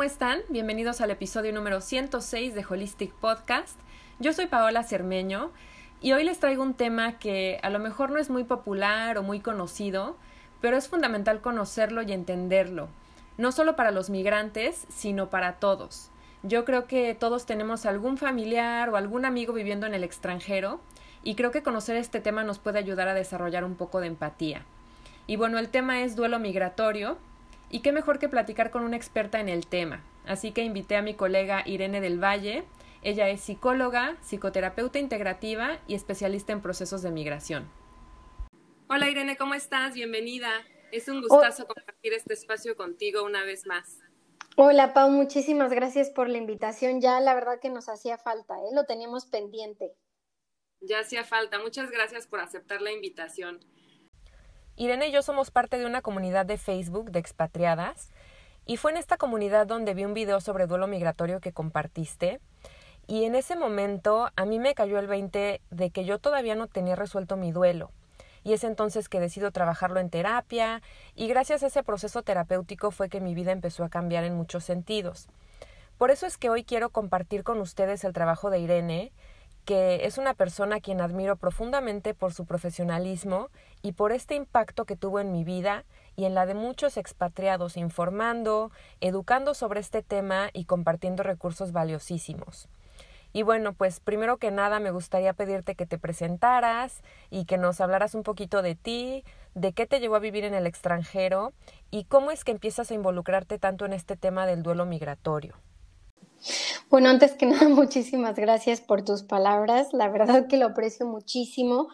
¿cómo están? Bienvenidos al episodio número 106 de Holistic Podcast. Yo soy Paola Cermeño y hoy les traigo un tema que a lo mejor no es muy popular o muy conocido, pero es fundamental conocerlo y entenderlo, no solo para los migrantes, sino para todos. Yo creo que todos tenemos algún familiar o algún amigo viviendo en el extranjero y creo que conocer este tema nos puede ayudar a desarrollar un poco de empatía. Y bueno, el tema es duelo migratorio y qué mejor que platicar con una experta en el tema. Así que invité a mi colega Irene del Valle. Ella es psicóloga, psicoterapeuta integrativa y especialista en procesos de migración. Hola Irene, ¿cómo estás? Bienvenida. Es un gustazo compartir este espacio contigo una vez más. Hola Pau, muchísimas gracias por la invitación. Ya la verdad que nos hacía falta, ¿eh? lo teníamos pendiente. Ya hacía falta. Muchas gracias por aceptar la invitación. Irene y yo somos parte de una comunidad de Facebook de expatriadas y fue en esta comunidad donde vi un video sobre duelo migratorio que compartiste y en ese momento a mí me cayó el 20 de que yo todavía no tenía resuelto mi duelo y es entonces que decido trabajarlo en terapia y gracias a ese proceso terapéutico fue que mi vida empezó a cambiar en muchos sentidos. Por eso es que hoy quiero compartir con ustedes el trabajo de Irene que es una persona a quien admiro profundamente por su profesionalismo y por este impacto que tuvo en mi vida y en la de muchos expatriados informando, educando sobre este tema y compartiendo recursos valiosísimos. Y bueno, pues primero que nada me gustaría pedirte que te presentaras y que nos hablaras un poquito de ti, de qué te llevó a vivir en el extranjero y cómo es que empiezas a involucrarte tanto en este tema del duelo migratorio. Bueno, antes que nada, muchísimas gracias por tus palabras. La verdad que lo aprecio muchísimo.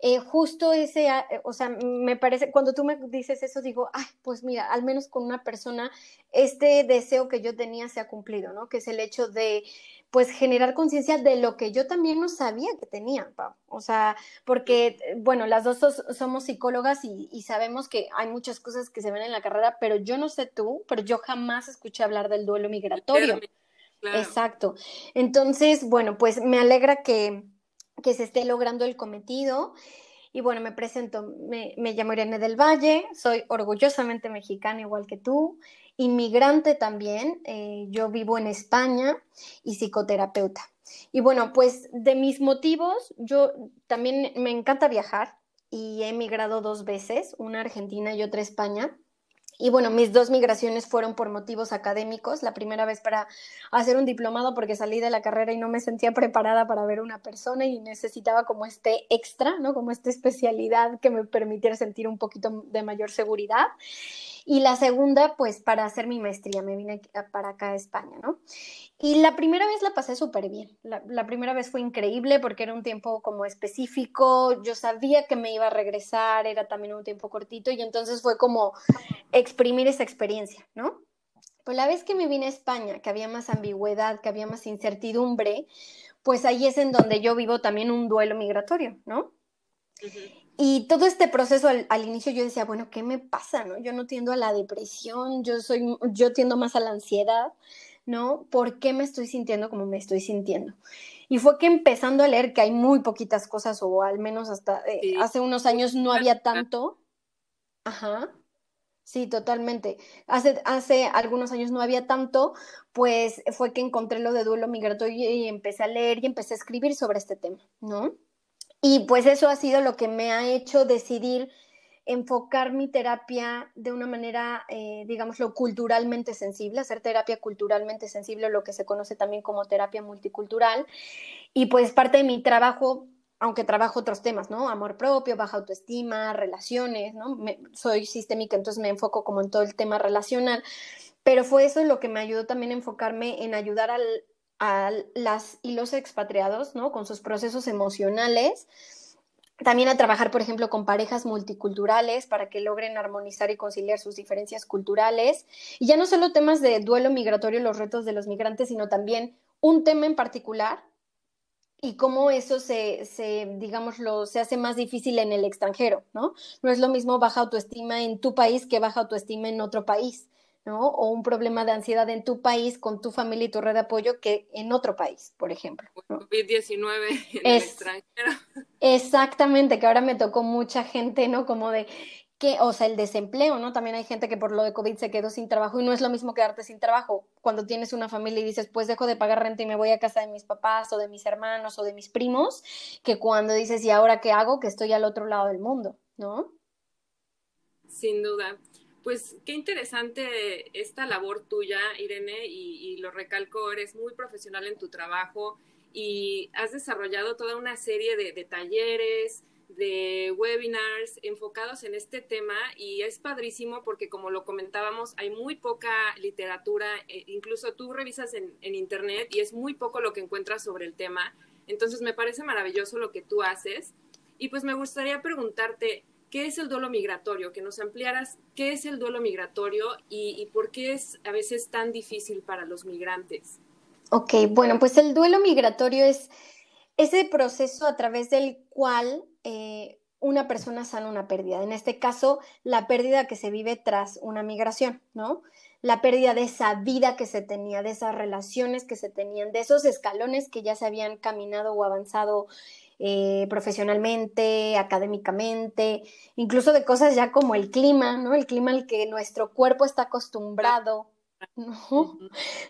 Eh, justo ese, ah, o sea, me parece, cuando tú me dices eso, digo, ay, pues mira, al menos con una persona, este deseo que yo tenía se ha cumplido, ¿no? Que es el hecho de, pues, generar conciencia de lo que yo también no sabía que tenía, O sea, porque, bueno, las dos somos psicólogas y, sabemos que hay muchas cosas que se ven en la carrera, pero yo no sé tú, pero yo jamás escuché hablar del duelo migratorio. Exacto. Entonces, bueno, pues me alegra que, que, se esté logrando el cometido. Y bueno, me presento, me, llamo Irene del Valle, soy orgullosamente mexicana igual que tú, inmigrante también, eh, yo vivo en España y psicoterapeuta. Y bueno, pues de mis motivos, yo también me encanta viajar y he emigrado dos veces, una a Argentina y otra a España. Y bueno, mis dos migraciones fueron por motivos académicos. La primera vez para hacer un diplomado porque salí de la carrera y no me sentía preparada para ver una persona y necesitaba como este extra, ¿no? Como esta especialidad que me permitiera sentir un poquito de mayor seguridad. Y la segunda, pues para hacer mi maestría, me vine para acá a España, ¿no? Y la primera vez la pasé súper bien. La, primera vez fue increíble porque era un tiempo como específico, yo sabía que me iba a regresar, era también un tiempo cortito y entonces fue como exprimir esa experiencia, ¿no? Pues la vez que me vine a España, que había más ambigüedad, que había más incertidumbre, pues ahí es en donde yo vivo también un duelo migratorio, ¿no? Y todo este proceso al, inicio yo decía, bueno, ¿qué me pasa? No? Yo no tiendo a la depresión, yo soy, yo tiendo más a la ansiedad, ¿no? ¿Por qué me estoy sintiendo como me estoy sintiendo? Y fue que empezando a leer que hay muy poquitas cosas, o al menos hasta eh, hace unos años no había tanto. Ajá. Sí, totalmente. Hace, hace algunos años no había tanto, pues fue que encontré lo de duelo migratorio y empecé a leer y empecé a escribir sobre este tema, ¿no? Y pues eso ha sido lo que me ha hecho decidir enfocar mi terapia de una manera, eh, digámoslo, culturalmente sensible, hacer terapia culturalmente sensible, lo que se conoce también como terapia multicultural. Y pues parte de mi trabajo, aunque trabajo otros temas, ¿no? Amor propio, baja autoestima, relaciones, ¿no? soy sistémica, entonces me enfoco como en todo el tema relacional. Pero fue eso lo que me ayudó también a enfocarme en ayudar al, a las y los expatriados, ¿no? Con sus procesos emocionales. También a trabajar, por ejemplo, con parejas multiculturales para que logren armonizar y conciliar sus diferencias culturales. Y ya no solo temas de duelo migratorio, los retos de los migrantes, sino también un tema en particular y cómo eso se, se, digámoslo, se hace más difícil en el extranjero, ¿no? No es lo mismo baja autoestima en tu país que baja autoestima en otro país. O un problema de ansiedad en tu país con tu familia y tu red de apoyo que en otro país, por ejemplo. COVID-19 en el extranjero. Exactamente, que ahora me tocó mucha gente, ¿no? Como de, que, o sea, el desempleo, ¿no? También hay gente que por lo de COVID se quedó sin trabajo y no es lo mismo quedarte sin trabajo cuando tienes una familia y dices, pues dejo de pagar renta y me voy a casa de mis papás o de mis hermanos o de mis primos, que cuando dices, ¿y ahora qué hago? Que estoy al otro lado del mundo, ¿no? Sin duda. Pues qué interesante esta labor tuya, Irene, y, lo recalco, eres muy profesional en tu trabajo y has desarrollado toda una serie de, de talleres, de webinars enfocados en este tema y es padrísimo porque como lo comentábamos hay muy poca literatura, eh, incluso tú revisas en, en, internet y es muy poco lo que encuentras sobre el tema, entonces me parece maravilloso lo que tú haces y pues me gustaría preguntarte, ¿qué es el duelo migratorio? Que nos ampliaras qué es el duelo migratorio y, y por qué es a veces tan difícil para los migrantes. Ok, bueno, pues el duelo migratorio es ese proceso a través del cual eh, una persona sana una pérdida. En este caso, la pérdida que se vive tras una migración, ¿no? La pérdida de esa vida que se tenía, de esas relaciones que se tenían, de esos escalones que ya se habían caminado o avanzado eh, profesionalmente, académicamente, incluso de cosas ya como el clima, ¿no? El clima al que nuestro cuerpo está acostumbrado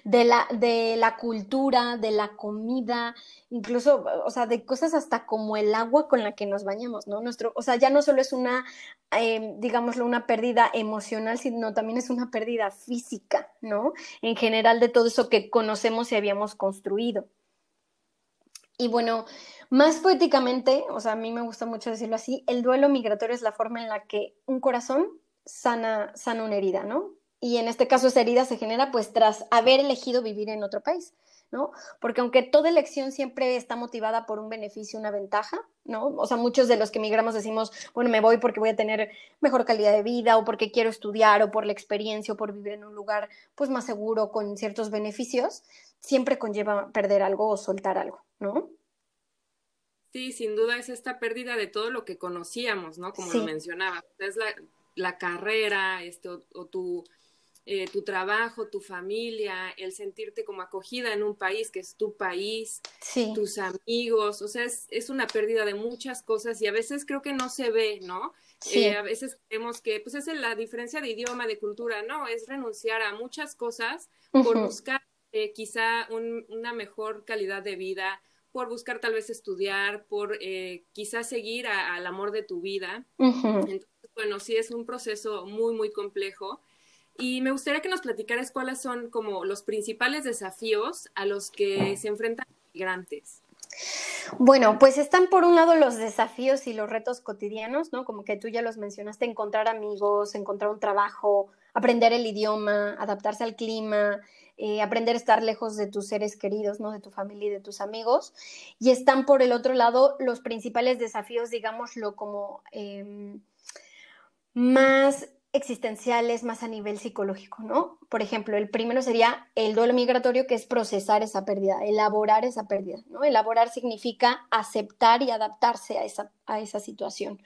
de, la, de la cultura, de la comida, incluso, o sea, de cosas hasta como el agua con la que nos bañamos, ¿no? Nuestro, o sea, ya no solo es una, eh, digámoslo, una pérdida emocional, sino también es una pérdida física, ¿no? En general de todo eso que conocemos y habíamos construido. Y bueno, más poéticamente, o sea, a mí me gusta mucho decirlo así, el duelo migratorio es la forma en la que un corazón sana, sana una herida, ¿no? Y en este caso esa herida se genera pues tras haber elegido vivir en otro país, ¿no? Porque aunque toda elección siempre está motivada por un beneficio, una ventaja, ¿no? O sea, muchos de los que migramos decimos, bueno, me voy porque voy a tener mejor calidad de vida o porque quiero estudiar o por la experiencia o por vivir en un lugar pues más seguro con ciertos beneficios, siempre conlleva perder algo o soltar algo, ¿no? Sí, sin duda es esta pérdida de todo lo que conocíamos, ¿no? Como lo mencionaba, es la, la carrera, este, o tu eh, tu trabajo, tu familia, el sentirte como acogida en un país que es tu país, tus amigos, o sea, es, una pérdida de muchas cosas y a veces creo que no se ve, ¿no? Eh, a veces creemos que, pues es la diferencia de idioma, de cultura, no, es renunciar a muchas cosas por buscar eh, quizá una mejor calidad de vida, por buscar tal vez estudiar, por eh, quizá seguir al amor de tu vida. Entonces, bueno, sí es un proceso muy, muy complejo y me gustaría que nos platicaras cuáles son como los principales desafíos a los que se enfrentan los migrantes. Bueno, pues están por un lado los desafíos y los retos cotidianos, ¿no? Como que tú ya los mencionaste, encontrar amigos, encontrar un trabajo, aprender el idioma, adaptarse al clima, eh, aprender a estar lejos de tus seres queridos, ¿no? De tu familia y de tus amigos. Y están por el otro lado los principales desafíos, digámoslo, como em, más existenciales más a nivel psicológico, ¿no? Por ejemplo, el primero sería el duelo migratorio, que es procesar esa pérdida, elaborar esa pérdida, ¿no? Elaborar significa aceptar y adaptarse a esa, a esa situación.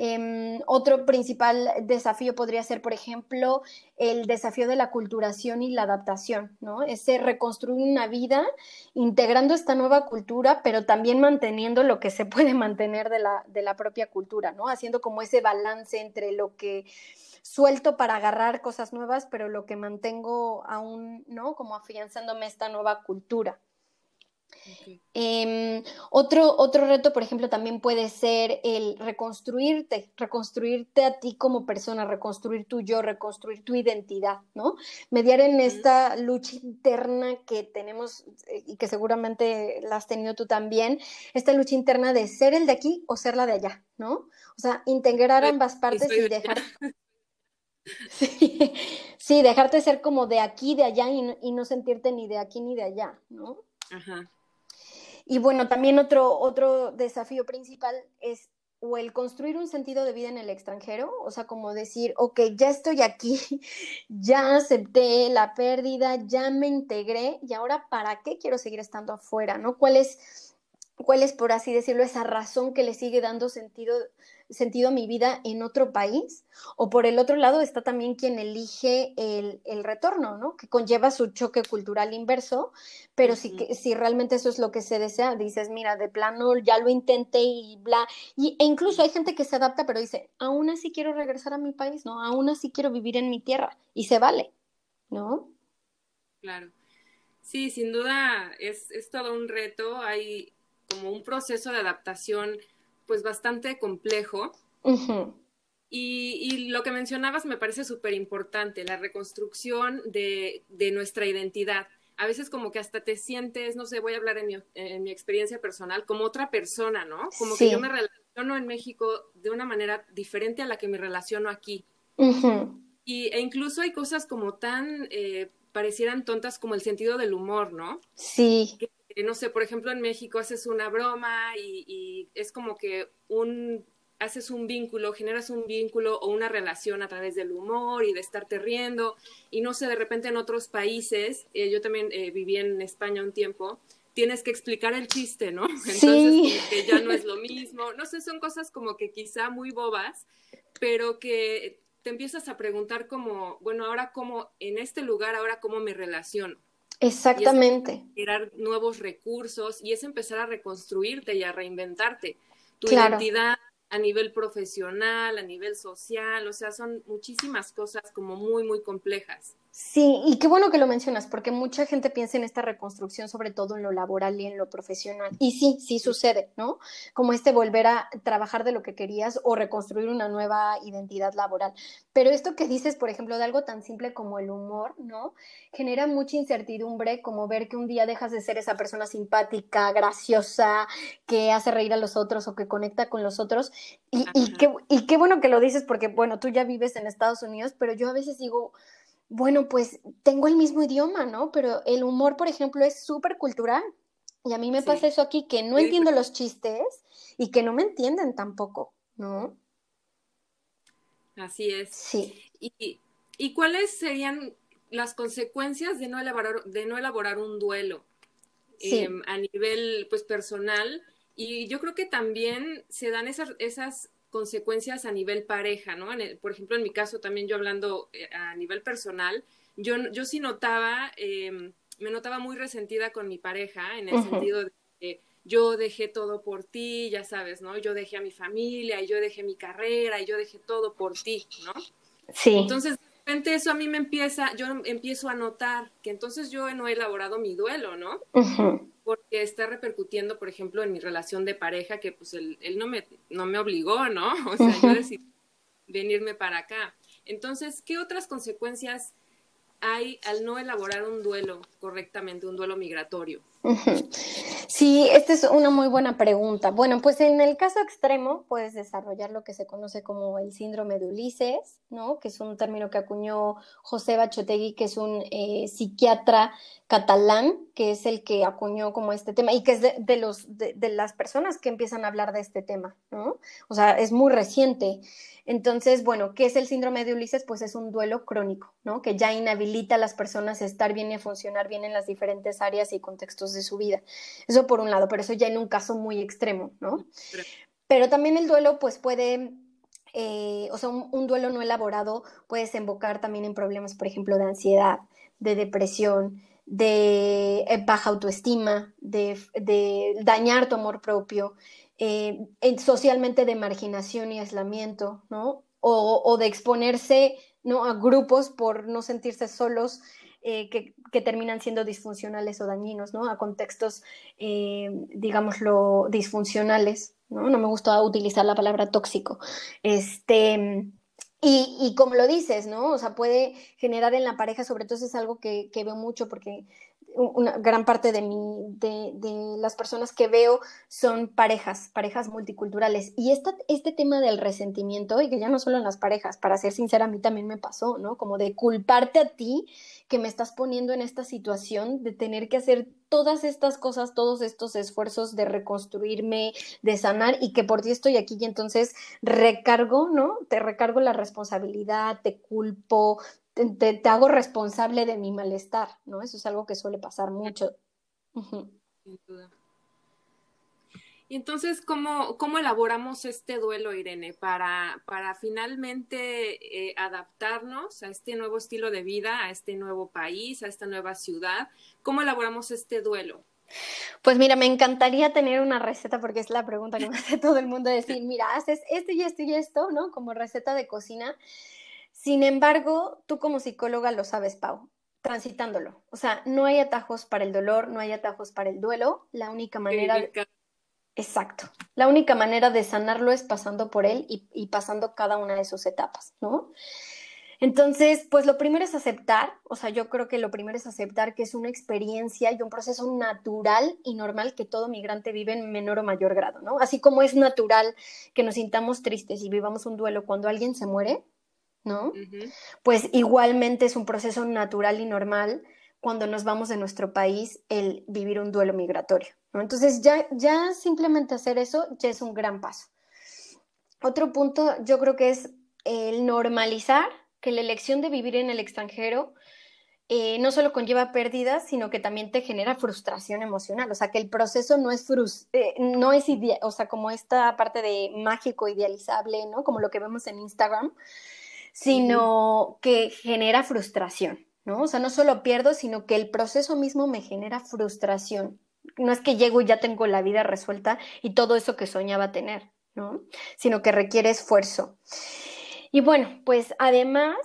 Em, otro principal desafío podría ser, por ejemplo, el desafío de la culturación y la adaptación, ¿no? Ese reconstruir una vida integrando esta nueva cultura, pero también manteniendo lo que se puede mantener de la, de la propia cultura, ¿no? Haciendo como ese balance entre lo que suelto para agarrar cosas nuevas, pero lo que mantengo aún, ¿no? Como afianzándome esta nueva cultura. Em, otro, otro reto, por ejemplo, también puede ser el reconstruirte, reconstruirte a ti como persona, reconstruir tu yo, reconstruir tu identidad, ¿no? Mediar en esta lucha interna que tenemos eh, y que seguramente la has tenido tú también, esta lucha interna de ser el de aquí o ser la de allá, ¿no? O sea, integrar ambas partes y dejar... Sí, sí, dejarte ser como de aquí, de allá y y no sentirte ni de aquí ni de allá, ¿no? Ajá. Y bueno, también otro, otro desafío principal es o el construir un sentido de vida en el extranjero, o sea, como decir, ok, ya estoy aquí, ya acepté la pérdida, ya me integré y ahora, ¿para qué quiero seguir estando afuera? ¿No? ¿Cuál es, cuál es por así decirlo, esa razón que le sigue dando sentido sentido mi vida en otro país, o por el otro lado está también quien elige el, retorno, ¿no? Que conlleva su choque cultural inverso, pero si, si realmente eso es lo que se desea, dices, mira, de plano ya lo intenté y bla, y, e incluso hay gente que se adapta, pero dice, aún así quiero regresar a mi país, ¿no? Aún así quiero vivir en mi tierra, y se vale, ¿no? Claro. Sí, sin duda es, es todo un reto, hay como un proceso de adaptación pues bastante complejo. y, lo que mencionabas me parece súper importante, la reconstrucción de, nuestra identidad. A veces como que hasta te sientes, no sé, voy a hablar en mi, en mi experiencia personal, como otra persona, ¿no? Como que yo me relaciono en México de una manera diferente a la que me relaciono aquí. y, e incluso hay cosas como tan eh, parecieran tontas como el sentido del humor, ¿no? Sí. No sé, por ejemplo, en México haces una broma y, es como que un haces un vínculo, generas un vínculo o una relación a través del humor y de estarte riendo. Y no sé, de repente en otros países, eh, yo también eh, viví en España un tiempo, tienes que explicar el chiste, ¿no? Entonces, sí. que ya no es lo mismo. No sé, son cosas como que quizá muy bobas, pero que te empiezas a preguntar como, bueno, ahora cómo, en este lugar, ahora cómo me relaciono. Exactamente. Y es nuevos recursos y es empezar a reconstruirte y a reinventarte. Tu identidad a nivel profesional, a nivel social, o sea, son muchísimas cosas como muy, muy complejas. Sí, y qué bueno que lo mencionas, porque mucha gente piensa en esta reconstrucción, sobre todo en lo laboral y en lo profesional. Y sí, sí sucede, ¿no? Como este volver a trabajar de lo que querías o reconstruir una nueva identidad laboral. Pero esto que dices, por ejemplo, de algo tan simple como el humor, ¿no? Genera mucha incertidumbre, como ver que un día dejas de ser esa persona simpática, graciosa, que hace reír a los otros o que conecta con los otros. Y, y, qué, y qué bueno que lo dices, porque, bueno, tú ya vives en Estados Unidos, pero yo a veces digo bueno, pues tengo el mismo idioma, ¿no? Pero el humor, por ejemplo, es súper cultural. Y a mí me pasa eso aquí, que no entiendo los chistes y que no me entienden tampoco, ¿no? Así es. Sí. ¿Y, y cuáles serían las consecuencias de no elaborar, de no elaborar un duelo em, a nivel pues, personal? Y yo creo que también se dan esas, esas consecuencias a nivel pareja, ¿no? por ejemplo, en mi caso también yo hablando eh, a nivel personal, yo, yo sí notaba, em, me notaba muy resentida con mi pareja en el sentido de que yo dejé todo por ti, ya sabes, ¿no? Yo dejé a mi familia y yo dejé mi carrera y yo dejé todo por ti, ¿no? Sí. Entonces, de repente eso a mí me empieza, yo empiezo a notar que entonces yo no he elaborado mi duelo, ¿no? Porque está repercutiendo, por ejemplo, en mi relación de pareja, que pues él, él no, me, no me obligó, ¿no? O sea, yo decidí venirme para acá. Entonces, ¿qué otras consecuencias hay al no elaborar un duelo correctamente, un duelo migratorio? Sí, esta es una muy buena pregunta. Bueno, pues en el caso extremo puedes desarrollar lo que se conoce como el síndrome de Ulises, ¿no? Que es un término que acuñó José Bachotegui, que es un eh, psiquiatra catalán, que es el que acuñó como este tema y que es de, los, de, las personas que empiezan a hablar de este tema, ¿no? O sea, es muy reciente. Entonces, bueno, ¿qué es el síndrome de Ulises? Pues es un duelo crónico, ¿no? Que ya inhabilita a las personas a estar bien y a funcionar bien en las diferentes áreas y contextos de su vida. Eso por un lado, pero eso ya en un caso muy extremo, ¿no? Pero también el duelo, pues puede eh, o sea, un, duelo no elaborado puede desembocar también en problemas, por ejemplo, de ansiedad, de depresión, de eh, baja autoestima, de, dañar tu amor propio, eh, socialmente de marginación y aislamiento, ¿no? O, de exponerse ¿no? a grupos por no sentirse solos eh, que, terminan siendo disfuncionales o dañinos, ¿no? A contextos, digámoslo, disfuncionales, ¿no? No me gusta utilizar la palabra tóxico. Este, y, y, como lo dices, ¿no? O sea, puede generar en la pareja, sobre todo es algo que, que veo mucho porque una gran parte de, mi, de, de, las personas que veo son parejas, parejas multiculturales. Y esta, este tema del resentimiento, y que ya no solo en las parejas, para ser sincera, a mí también me pasó, ¿no? Como de culparte a ti que me estás poniendo en esta situación de tener que hacer todas estas cosas, todos estos esfuerzos de reconstruirme, de sanar y que por ti estoy aquí y entonces recargo, ¿no? Te recargo la responsabilidad, te culpo, te, hago responsable de mi malestar, ¿no? Eso es algo que suele pasar mucho. Sin duda. Y entonces, ¿cómo, cómo elaboramos este duelo, Irene, para, para finalmente eh, adaptarnos a este nuevo estilo de vida, a este nuevo país, a esta nueva ciudad? ¿Cómo elaboramos este duelo? Pues mira, me encantaría tener una receta porque es la pregunta que me hace todo el mundo decir, mira, haces esto y esto y esto, ¿no? Como receta de cocina. Sin embargo, tú como psicóloga lo sabes, Pau, transitándolo. O sea, no hay atajos para el dolor, no hay atajos para el duelo. La única manera... Exacto. La única manera de sanarlo es pasando por él y, pasando cada una de sus etapas, ¿no? Entonces, pues lo primero es aceptar, o sea, yo creo que lo primero es aceptar que es una experiencia y un proceso natural y normal que todo migrante vive en menor o mayor grado, ¿no? Así como es natural que nos sintamos tristes y vivamos un duelo cuando alguien se muere, ¿no? Pues igualmente es un proceso natural y normal cuando nos vamos de nuestro país el vivir un duelo migratorio. Entonces ya, ya simplemente hacer eso ya es un gran paso. Otro punto yo creo que es el normalizar que la elección de vivir en el extranjero eh, no solo conlleva pérdidas, sino que también te genera frustración emocional. O sea, que el proceso no es, eh, no es o sea, como esta parte de mágico, idealizable, ¿no? Como lo que vemos en Instagram, sino que genera frustración. ¿no? O sea, no solo pierdo, sino que el proceso mismo me genera frustración. No es que llego y ya tengo la vida resuelta y todo eso que soñaba tener, ¿no? Sino que requiere esfuerzo. Y bueno, pues además,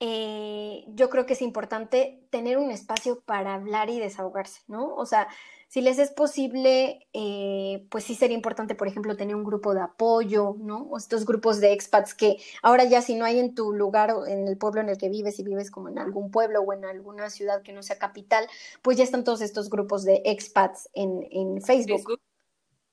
eh, yo creo que es importante tener un espacio para hablar y desahogarse, ¿no? O sea, si les es posible, eh, pues sí sería importante, por ejemplo, tener un grupo de apoyo, ¿no? O estos grupos de expats que ahora ya si no hay en tu lugar o en el pueblo en el que vives, si vives como en algún pueblo o en alguna ciudad que no sea capital, pues ya están todos estos grupos de expats en, en Facebook.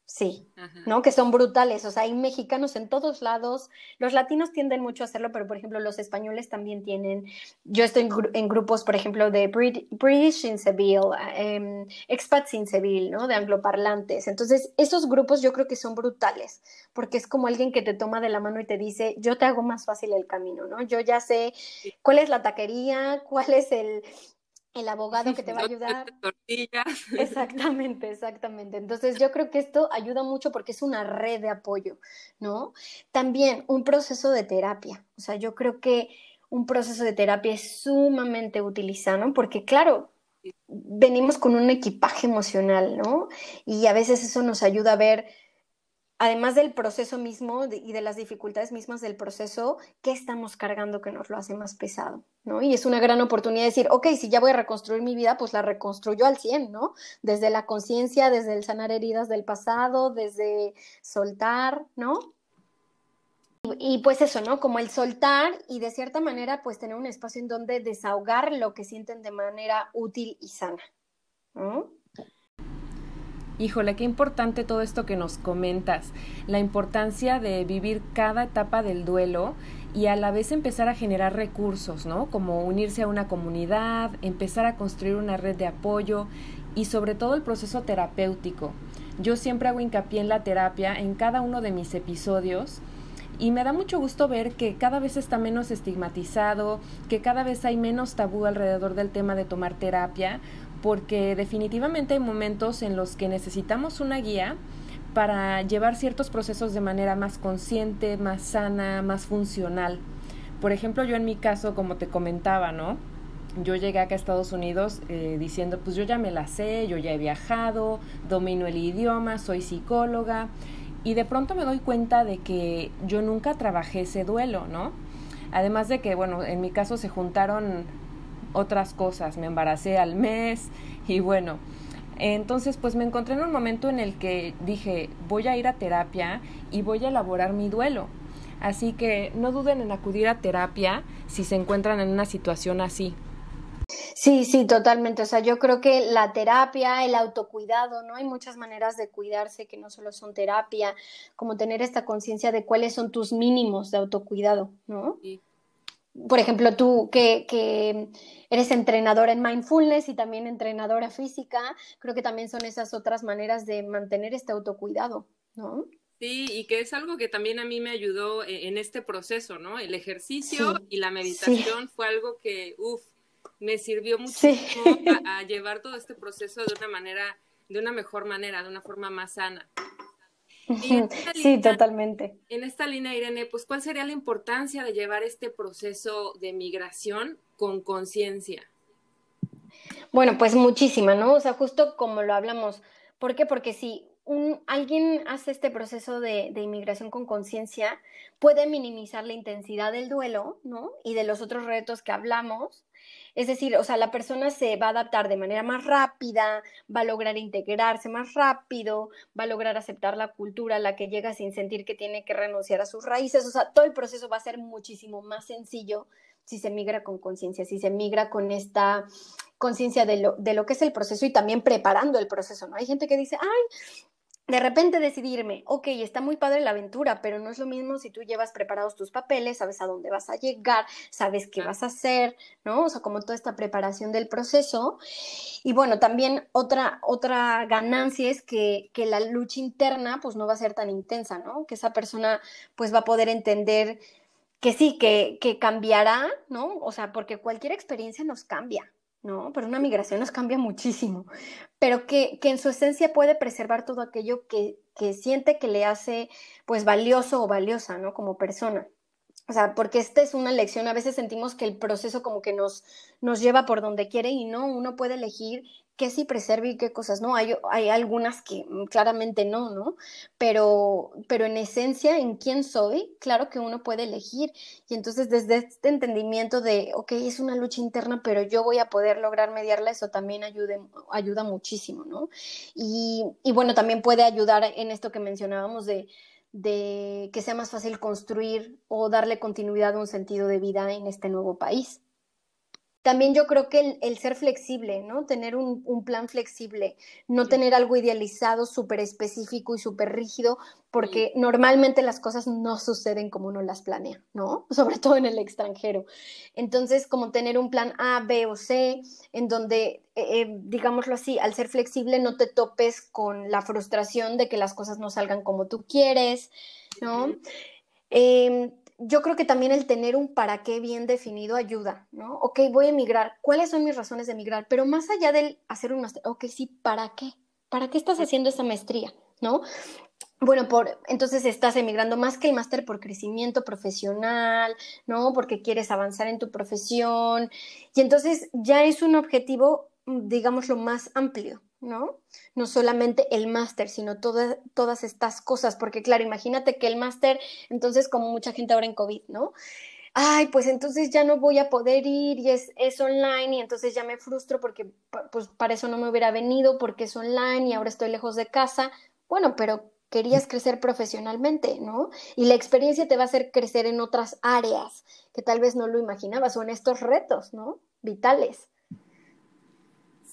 Sí, ¿no? Que son brutales, o sea, hay mexicanos en todos lados, los latinos tienden mucho a hacerlo, pero por ejemplo los españoles también tienen, yo estoy en, grupos, por ejemplo, de British in Seville, em, expats in Seville, ¿no? De angloparlantes, entonces esos grupos yo creo que son brutales, porque es como alguien que te toma de la mano y te dice, yo te hago más fácil el camino, ¿no? Yo ya sé cuál es la taquería, cuál es el, el abogado que te va a ayudar. Exactamente, exactamente. Entonces yo creo que esto ayuda mucho porque es una red de apoyo, ¿no? También un proceso de terapia. O sea, yo creo que un proceso de terapia es sumamente utilizado, Porque claro, venimos con un equipaje emocional, ¿no? Y a veces eso nos ayuda a ver además del proceso mismo y de las dificultades mismas del proceso, ¿qué estamos cargando que nos lo hace más pesado? ¿no? Y es una gran oportunidad de decir, ok, si ya voy a reconstruir mi vida, pues la reconstruyo al 100, ¿no? Desde la conciencia, desde el sanar heridas del pasado, desde soltar, ¿no? Y, pues eso, ¿no? Como el soltar y de cierta manera, pues tener un espacio en donde desahogar lo que sienten de manera útil y sana, ¿no? Híjole, qué importante todo esto que nos comentas, la importancia de vivir cada etapa del duelo y a la vez empezar a generar recursos, ¿no? Como unirse a una comunidad, empezar a construir una red de apoyo y sobre todo el proceso terapéutico. Yo siempre hago hincapié en la terapia en cada uno de mis episodios y me da mucho gusto ver que cada vez está menos estigmatizado, que cada vez hay menos tabú alrededor del tema de tomar terapia, porque definitivamente hay momentos en los que necesitamos una guía para llevar ciertos procesos de manera más consciente, más sana, más funcional. Por ejemplo, yo en mi caso, como te comentaba, ¿no? Yo llegué acá a Estados Unidos eh, diciendo, pues yo ya me la sé, yo ya he viajado, domino el idioma, soy psicóloga, y de pronto me doy cuenta de que yo nunca trabajé ese duelo, ¿no? Además de que, bueno, en mi caso se juntaron otras cosas, me embaracé al mes y bueno, entonces pues me encontré en un momento en el que dije, voy a ir a terapia y voy a elaborar mi duelo. Así que no duden en acudir a terapia si se encuentran en una situación así. Sí, sí, totalmente. O sea, yo creo que la terapia, el autocuidado, ¿no? Hay muchas maneras de cuidarse que no solo son terapia, como tener esta conciencia de cuáles son tus mínimos de autocuidado, ¿no? Sí por ejemplo, tú que, eres entrenadora en mindfulness y también entrenadora física, creo que también son esas otras maneras de mantener este autocuidado, ¿no? Sí, y que es algo que también a mí me ayudó e, en este proceso, ¿no? El ejercicio y la meditación fue algo que, uff, me sirvió muchísimo a, llevar todo este proceso de una manera de una mejor manera, de una forma más sana. sí, totalmente. En esta línea, Irene, pues, ¿cuál sería la importancia de llevar este proceso de migración con conciencia? Bueno, pues muchísima, ¿no? O sea, justo como lo hablamos. ¿Por qué? Porque si un, alguien hace este proceso de, de inmigración con conciencia, puede minimizar la intensidad del duelo, ¿no? Y de los otros retos que hablamos, es decir, o sea, la persona se va a adaptar de manera más rápida, va a lograr integrarse más rápido, va a lograr aceptar la cultura a la que llega sin sentir que tiene que renunciar a sus raíces. O sea, todo el proceso va a ser muchísimo más sencillo si se migra con conciencia, si se migra con esta conciencia de lo, de lo que es el proceso y también preparando el proceso, ¿no? Hay gente que dice, ay, de repente decidirme, ok, está muy padre la aventura, pero no es lo mismo si tú llevas preparados tus papeles, sabes a dónde vas a llegar, sabes qué vas a hacer, ¿no? O sea, como toda esta preparación del proceso. Y bueno, también otra, otra ganancia es que, que la lucha interna pues no va a ser tan intensa, ¿no? Que esa persona pues va a poder entender que sí, que, que cambiará, ¿no? O sea, porque cualquier experiencia nos cambia, ¿no? Pero una migración nos cambia muchísimo, pero que, que en su esencia puede preservar todo aquello que, que, siente que le hace pues valioso o valiosa, ¿no? Como persona. O sea, porque esta es una lección, a veces sentimos que el proceso como que nos, nos lleva por donde quiere y no, uno puede elegir qué sí preserva y qué cosas no. Hay, hay algunas que mm, claramente no, ¿no? Pero, pero en esencia, en quién soy, claro que uno puede elegir. Y entonces desde este entendimiento de, ok, es una lucha interna, pero yo voy a poder lograr mediarla, eso también ayuda muchísimo, ¿no? Y, y bueno, también puede ayudar en esto que mencionábamos de de que sea más fácil construir o darle continuidad a un sentido de vida en este nuevo país. También yo creo que el, ser flexible, ¿no? Tener un, plan flexible, no tener algo idealizado, súper específico y súper rígido, porque normalmente las cosas no suceden como uno las planea, ¿no? Sobre todo en el extranjero. Entonces, como tener un plan A, B o C, en donde, eh, eh, digámoslo así, al ser flexible no te topes con la frustración de que las cosas no salgan como tú quieres, ¿no? Yo creo que también el tener un para qué bien definido ayuda, ¿no? Ok, voy a emigrar, ¿cuáles son mis razones de emigrar? Pero más allá del hacer un máster, ok, sí, ¿para qué? ¿Para qué estás haciendo esa maestría? ¿No? Bueno, por, entonces estás emigrando más que el máster por crecimiento profesional, ¿no? Porque quieres avanzar en tu profesión. Y entonces ya es un objetivo, digámoslo, más amplio, ¿no? No solamente el máster, sino todas estas cosas, porque claro, imagínate que el máster, entonces como mucha gente ahora en COVID, ¿no? Ay, pues entonces ya no voy a poder ir y es, es online y entonces ya me frustro porque pues para eso no me hubiera venido porque es online y ahora estoy lejos de casa. Bueno, pero querías crecer profesionalmente, ¿no? Y la experiencia te va a hacer crecer en otras áreas que tal vez no lo imaginabas o en estos retos, ¿no? Vitales.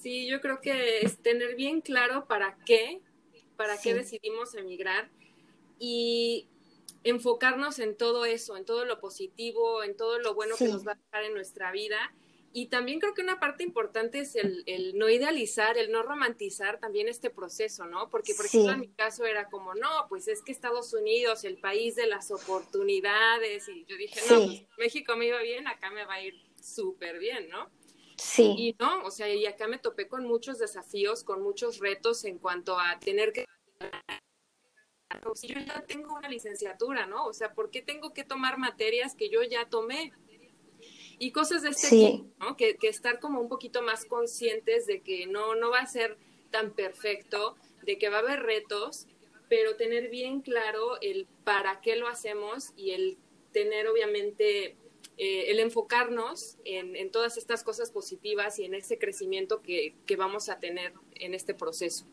Sí, yo creo que es tener bien claro para qué, para qué decidimos emigrar y enfocarnos en todo eso, en todo lo positivo, en todo lo bueno que nos va a dejar en nuestra vida. Y también creo que una parte importante es el, el, no idealizar, el no romantizar también este proceso, ¿no? Porque, por ejemplo, en mi caso era como, no, pues es que Estados Unidos, el país de las oportunidades, y yo dije, no, pues México me iba bien, acá me va a ir súper bien, ¿no? Sí. Y no, o sea, y acá me topé con muchos desafíos, con muchos retos en cuanto a tener que si yo ya tengo una licenciatura, ¿no? O sea, ¿por qué tengo que tomar materias que yo ya tomé? Y cosas de este tipo, ¿no? Que, que, estar como un poquito más conscientes de que no, no va a ser tan perfecto, de que va a haber retos, pero tener bien claro el para qué lo hacemos y el tener obviamente eh, el enfocarnos en, todas estas cosas positivas y en ese crecimiento que vamos a tener en este proceso.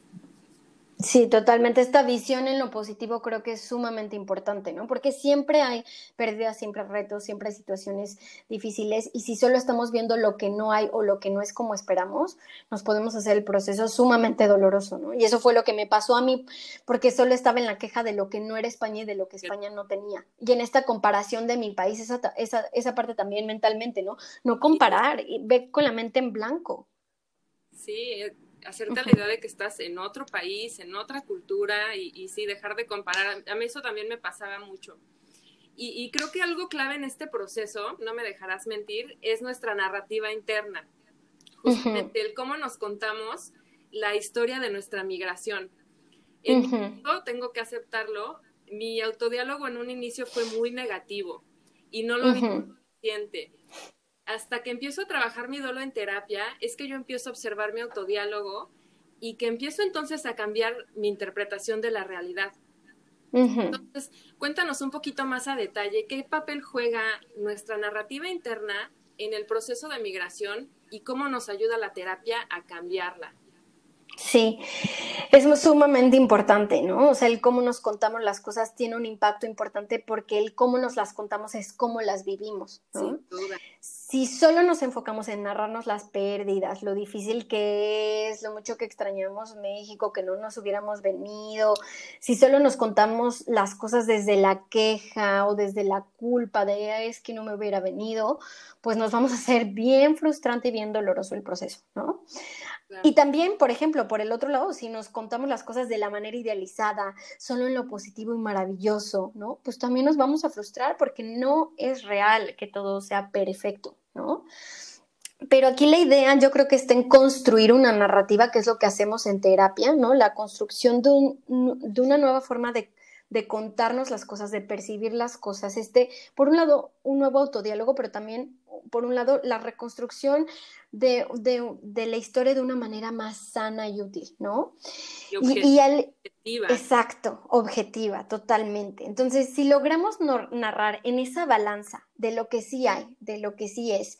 Sí, totalmente. Esta visión en lo positivo creo que es sumamente importante, ¿no? Porque siempre hay pérdidas, siempre hay retos, siempre hay situaciones difíciles y si solo estamos viendo lo que no hay o lo que no es como esperamos, nos podemos hacer el proceso sumamente doloroso, ¿no? Y eso fue lo que me pasó a mí porque solo estaba en la queja de lo que no era España y de lo que España no tenía. Y en esta comparación de mi país, esa, esa, esa parte también mentalmente, ¿no? No comparar, y ve con la mente en blanco. Sí, hacerte la idea de que estás en otro país, en otra cultura y, y sí, dejar de comparar. A mí eso también me pasaba mucho. Y, creo que algo clave en este proceso, no me dejarás mentir, es nuestra narrativa interna. Justamente el cómo nos contamos la historia de nuestra migración. En tengo que aceptarlo, mi autodiálogo en un inicio fue muy negativo y no lo vi suficiente. Hasta que empiezo a trabajar mi duelo en terapia, es que yo empiezo a observar mi autodiálogo y que empiezo entonces a cambiar mi interpretación de la realidad. Entonces, cuéntanos un poquito más a detalle qué papel juega nuestra narrativa interna en el proceso de migración y cómo nos ayuda la terapia a cambiarla. Sí, es sumamente importante, ¿no? O sea, el cómo nos contamos las cosas tiene un impacto importante porque el cómo nos las contamos es cómo las vivimos, ¿no? Si solo nos enfocamos en narrarnos las pérdidas, lo difícil que es, lo mucho que extrañamos México, que no nos hubiéramos venido, si solo nos contamos las cosas desde la queja o desde la culpa de es que no me hubiera venido, pues nos vamos a hacer bien frustrante y bien doloroso el proceso, ¿no? Y también, por ejemplo, por el otro lado, si nos contamos las cosas de la manera idealizada, solo en lo positivo y maravilloso, ¿no? Pues también nos vamos a frustrar porque no es real que todo sea perfecto, ¿no? Pero aquí la idea yo creo que está en construir una narrativa, que es lo que hacemos en terapia, ¿no? La construcción de, de una nueva forma de, de contarnos las cosas, de percibir las cosas. Este, por un lado, un nuevo autodiálogo, pero también, por un lado, la reconstrucción de, la historia de una manera más sana y útil, ¿no? Y, Exacto, objetiva, totalmente. Entonces, si logramos narrar en esa balanza de lo que sí hay, de lo que sí es,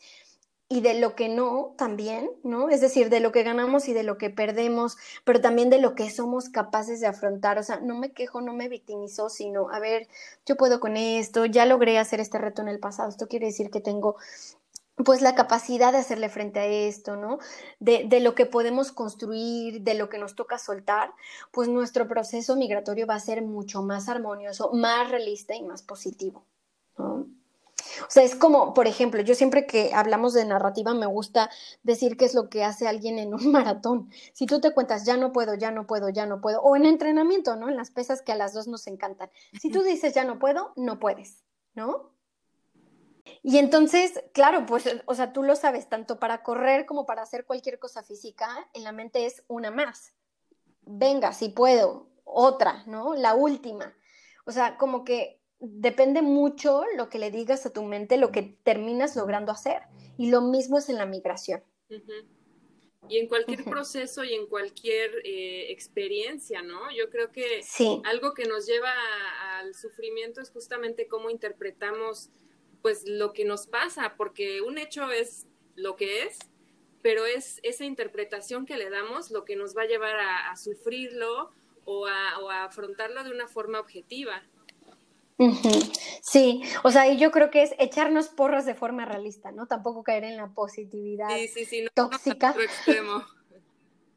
y de lo que no también, ¿no? Es decir, de lo que ganamos y de lo que perdemos, pero también de lo que somos capaces de afrontar. O sea, no me quejo, no me victimizo, sino, a ver, yo puedo con esto, ya logré hacer este reto en el pasado, esto quiere decir que tengo pues la capacidad de hacerle frente a esto, ¿no? De, de, lo que podemos construir, de lo que nos toca soltar, pues nuestro proceso migratorio va a ser mucho más armonioso, más realista y más positivo, ¿no? O sea, es como, por ejemplo, yo siempre que hablamos de narrativa me gusta decir qué es lo que hace alguien en un maratón. Si tú te cuentas, ya no puedo, ya no puedo, ya no puedo, o en entrenamiento, ¿no? En las pesas que a las dos nos encantan. Si tú dices, ya no puedo, no puedes, ¿no? Y entonces, claro, pues, o sea, tú lo sabes, tanto para correr como para hacer cualquier cosa física, en la mente es una más. Venga, si puedo, otra, ¿no? La última. O sea, como que depende mucho lo que le digas a tu mente, lo que terminas logrando hacer. Y lo mismo es en la migración. Y en cualquier proceso y en cualquier eh, experiencia, ¿no? Yo creo que algo que nos lleva al sufrimiento es justamente cómo interpretamos pues lo que nos pasa, porque un hecho es lo que es, pero es esa interpretación que le damos lo que nos va a llevar a, sufrirlo o a afrontarlo de una forma objetiva. Sí, o sea, y yo creo que es echarnos porras de forma realista, ¿no? Tampoco caer en la positividad tóxica. extremo.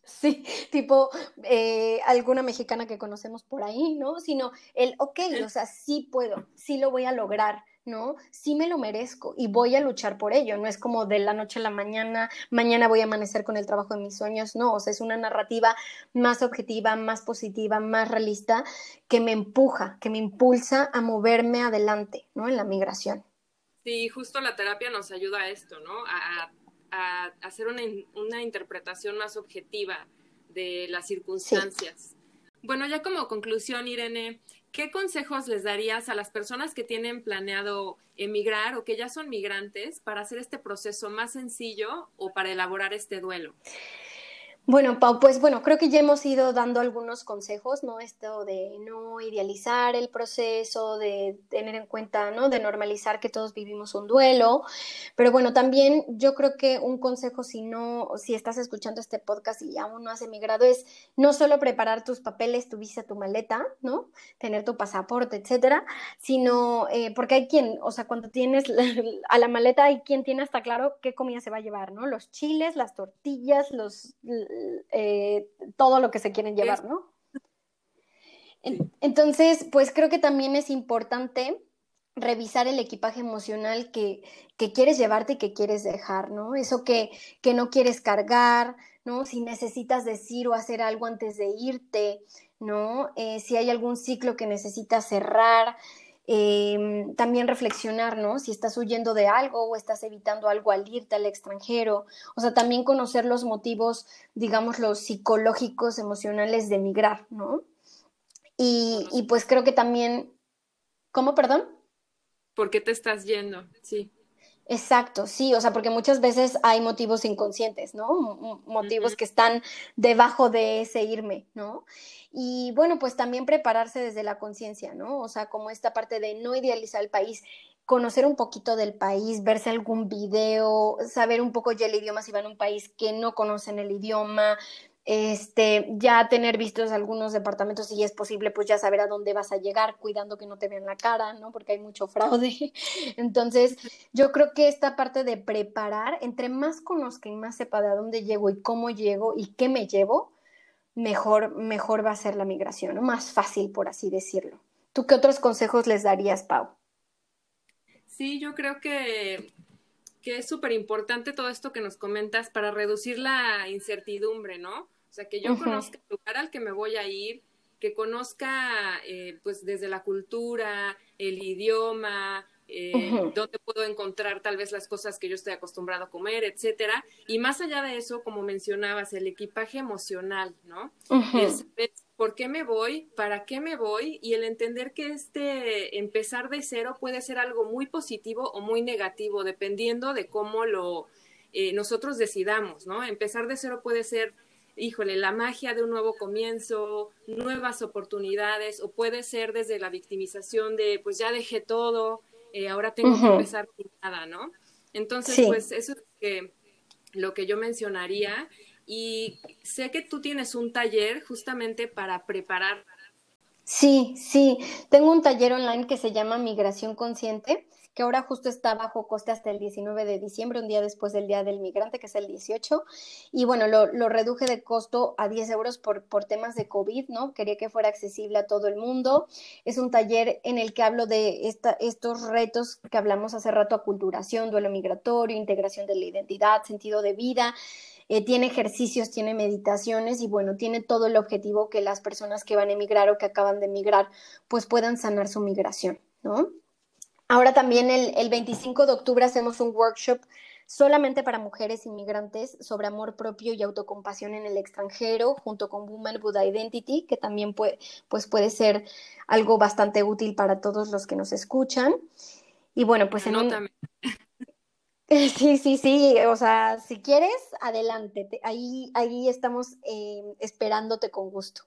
Sí, tipo eh, alguna mexicana que conocemos por ahí, ¿no? Sino el, ok, o sea, sí puedo, sí lo voy a lograr, ¿no? Sí me lo merezco y voy a luchar por ello. No es como de la noche a la mañana, mañana voy a amanecer con el trabajo de mis sueños, no, o sea, es una narrativa más objetiva, más positiva, más realista, que me empuja, que me impulsa a moverme adelante, ¿no? En la migración. Sí, justo la terapia nos ayuda a esto, ¿no? A, hacer una, una, interpretación más objetiva de las circunstancias. Bueno, ya como conclusión, Irene, ¿qué consejos les darías a las personas que tienen planeado emigrar o que ya son migrantes para hacer este proceso más sencillo o para elaborar este duelo? Bueno, Pau, pues bueno, creo que ya hemos ido dando algunos consejos, ¿no? Esto de no idealizar el proceso, de tener en cuenta, ¿no? De normalizar que todos vivimos un duelo. Pero bueno, también yo creo que un consejo, si no, si estás escuchando este podcast y aún no has emigrado, es no solo preparar tus papeles, tu visa, tu maleta, ¿no? Tener tu pasaporte, etcétera, sino, eh, porque hay quien, o sea, cuando tienes a la maleta, hay quien tiene hasta claro qué comida se va a llevar, ¿no? Los chiles, las tortillas, los eh, todo lo que se quieren llevar, ¿no? Entonces, pues creo que también es importante revisar el equipaje emocional que, quieres llevarte y que quieres dejar, ¿no? Eso que, que no quieres cargar, ¿no? Si necesitas decir o hacer algo antes de irte, ¿no? Eh, si hay algún ciclo que necesitas cerrar, Em, también reflexionar, ¿no? Si estás huyendo de algo o estás evitando algo al irte al extranjero. O sea, también conocer los motivos, digamos, los psicológicos, emocionales de emigrar, ¿no? Y, y pues creo que también... ¿Cómo, perdón? ¿Por qué te estás yendo? Sí. Exacto, sí, o sea, porque muchas veces hay motivos inconscientes, ¿no? motivos que están debajo de ese irme, ¿no? Y bueno, pues también prepararse desde la conciencia, ¿no? O sea, como esta parte de no idealizar el país, conocer un poquito del país, verse algún video, saber un poco ya el idioma si van a un país que no conocen el idioma, este, ya tener vistos algunos departamentos, si es posible, pues ya saber a dónde vas a llegar, cuidando que no te vean la cara, ¿no? Porque hay mucho fraude. Entonces, yo creo que esta parte de preparar, entre más conozca y más sepa de a dónde llego y cómo llego y qué me llevo, mejor, mejor va a ser la migración, ¿no? Más fácil, por así decirlo. ¿Tú qué otros consejos les darías, Pau? Sí, yo creo que que es súper importante todo esto que nos comentas para reducir la incertidumbre, ¿no? O sea, que yo conozca el lugar al que me voy a ir, que conozca, eh, pues, desde la cultura, el idioma, eh, dónde puedo encontrar tal vez las cosas que yo estoy acostumbrado a comer, etcétera. Y más allá de eso, como mencionabas, el equipaje emocional, ¿no? por qué me voy, para qué me voy y el entender que este empezar de cero puede ser algo muy positivo o muy negativo, dependiendo de cómo lo eh, nosotros decidamos, ¿no? Empezar de cero puede ser híjole, la magia de un nuevo comienzo, nuevas oportunidades, o puede ser desde la victimización de, pues ya dejé todo, eh, ahora tengo que empezar sin nada, ¿no? Entonces, pues eso es que, lo que yo mencionaría. Y sé que tú tienes un taller justamente para preparar. Sí, sí, tengo un taller online que se llama Migración Consciente que ahora justo está bajo coste hasta el 19 de diciembre, un día después del Día del Migrante, que es el 18. Y bueno, lo, reduje de costo a 10 euros por, por temas de COVID, ¿no? Quería que fuera accesible a todo el mundo. Es un taller en el que hablo de esta, estos retos que hablamos hace rato, aculturación, duelo migratorio, integración de la identidad, sentido de vida. Eh, tiene ejercicios, tiene meditaciones y bueno, tiene todo el objetivo que las personas que van a emigrar o que acaban de emigrar pues puedan sanar su migración, ¿no? Ahora también el, 25 de octubre hacemos un workshop solamente para mujeres inmigrantes sobre amor propio y autocompasión en el extranjero, junto con Woman Buddha Identity, que también puede, pues puede ser algo bastante útil para todos los que nos escuchan. Y bueno, pues en un... Sí, sí, sí, o sea, si quieres, adelante, ahí, ahí estamos eh, esperándote con gusto.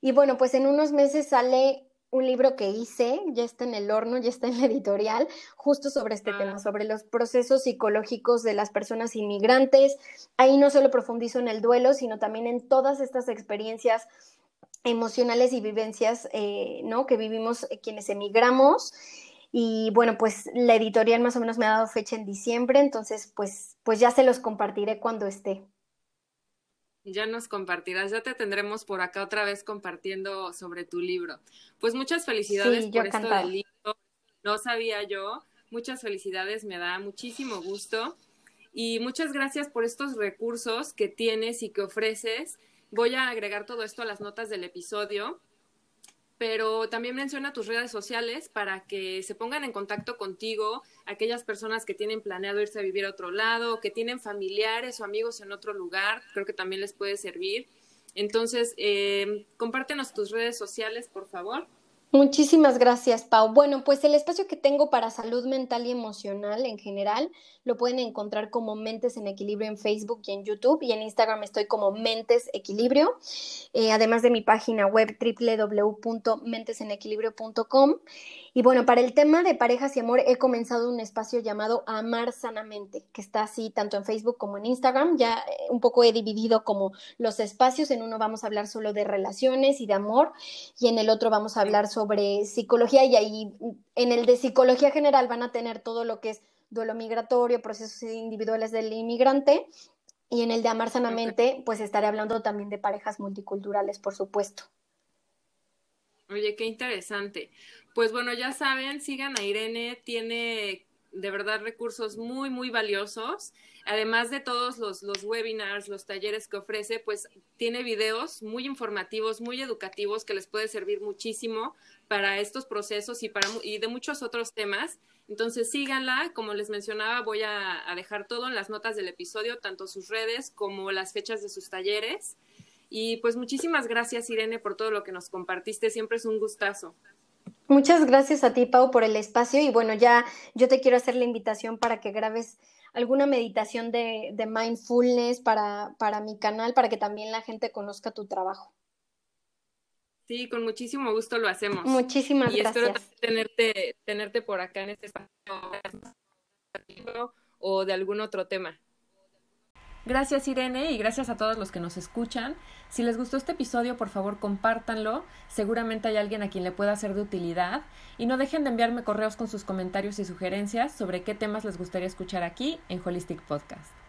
Y bueno, pues en unos meses sale un libro que hice, ya está en el horno, ya está en la editorial, justo sobre este tema, sobre los procesos psicológicos de las personas inmigrantes. Ahí no solo profundizo en el duelo, sino también en todas estas experiencias emocionales y vivencias eh, ¿no? que vivimos eh, quienes emigramos. Y bueno, pues la editorial más o menos me ha dado fecha en diciembre, entonces pues, pues ya se los compartiré cuando esté. Ya nos compartirás, ya te tendremos por acá otra vez compartiendo sobre tu libro. Pues muchas felicidades por esto del libro. No sabía yo. Muchas felicidades, me da muchísimo gusto. Y muchas gracias por estos recursos que tienes y que ofreces. Voy a agregar todo esto a las notas del episodio pero también menciona tus redes sociales para que se pongan en contacto contigo aquellas personas que tienen planeado irse a vivir a otro lado, que tienen familiares o amigos en otro lugar, creo que también les puede servir. Entonces, eh, compártenos tus redes sociales, por favor. Muchísimas gracias, Pau. Bueno, pues el espacio que tengo para salud mental y emocional en general lo pueden encontrar como Mentes en Equilibrio en Facebook y en YouTube y en Instagram estoy como Mentes Equilibrio, eh, además de mi página web www.mentesenequilibrio.com. Y bueno, para el tema de parejas y amor he comenzado un espacio llamado Amar Sanamente, que está así tanto en Facebook como en Instagram. Ya eh, un poco he dividido como los espacios. En uno vamos a hablar solo de relaciones y de amor y en el otro vamos a hablar sobre psicología y ahí en el de psicología general van a tener todo lo que es duelo migratorio, procesos individuales del inmigrante y en el de Amar Sanamente, pues estaré hablando también de parejas multiculturales, por supuesto. Oye, qué interesante. Pues bueno, ya saben, sigan a Irene, tiene de verdad recursos muy, muy valiosos. Además de todos los, los, webinars, los talleres que ofrece, pues tiene videos muy informativos, muy educativos que les puede servir muchísimo para estos procesos y, para, y de muchos otros temas. Entonces síganla, como les mencionaba, voy a, a dejar todo en las notas del episodio, tanto sus redes como las fechas de sus talleres. Y pues muchísimas gracias, Irene, por todo lo que nos compartiste. Siempre es un gustazo. Muchas gracias a ti, Pau, por el espacio. Y bueno, ya yo te quiero hacer la invitación para que grabes alguna meditación de, de mindfulness para, para mi canal, para que también la gente conozca tu trabajo. Sí, con muchísimo gusto lo hacemos. Muchísimas y gracias. Y espero tenerte, tenerte por acá en este espacio o de algún otro tema. Gracias Irene y gracias a todos los que nos escuchan. Si les gustó este episodio, por favor compártanlo. Seguramente hay alguien a quien le pueda ser de utilidad. Y no dejen de enviarme correos con sus comentarios y sugerencias sobre qué temas les gustaría escuchar aquí en Holistic Podcast.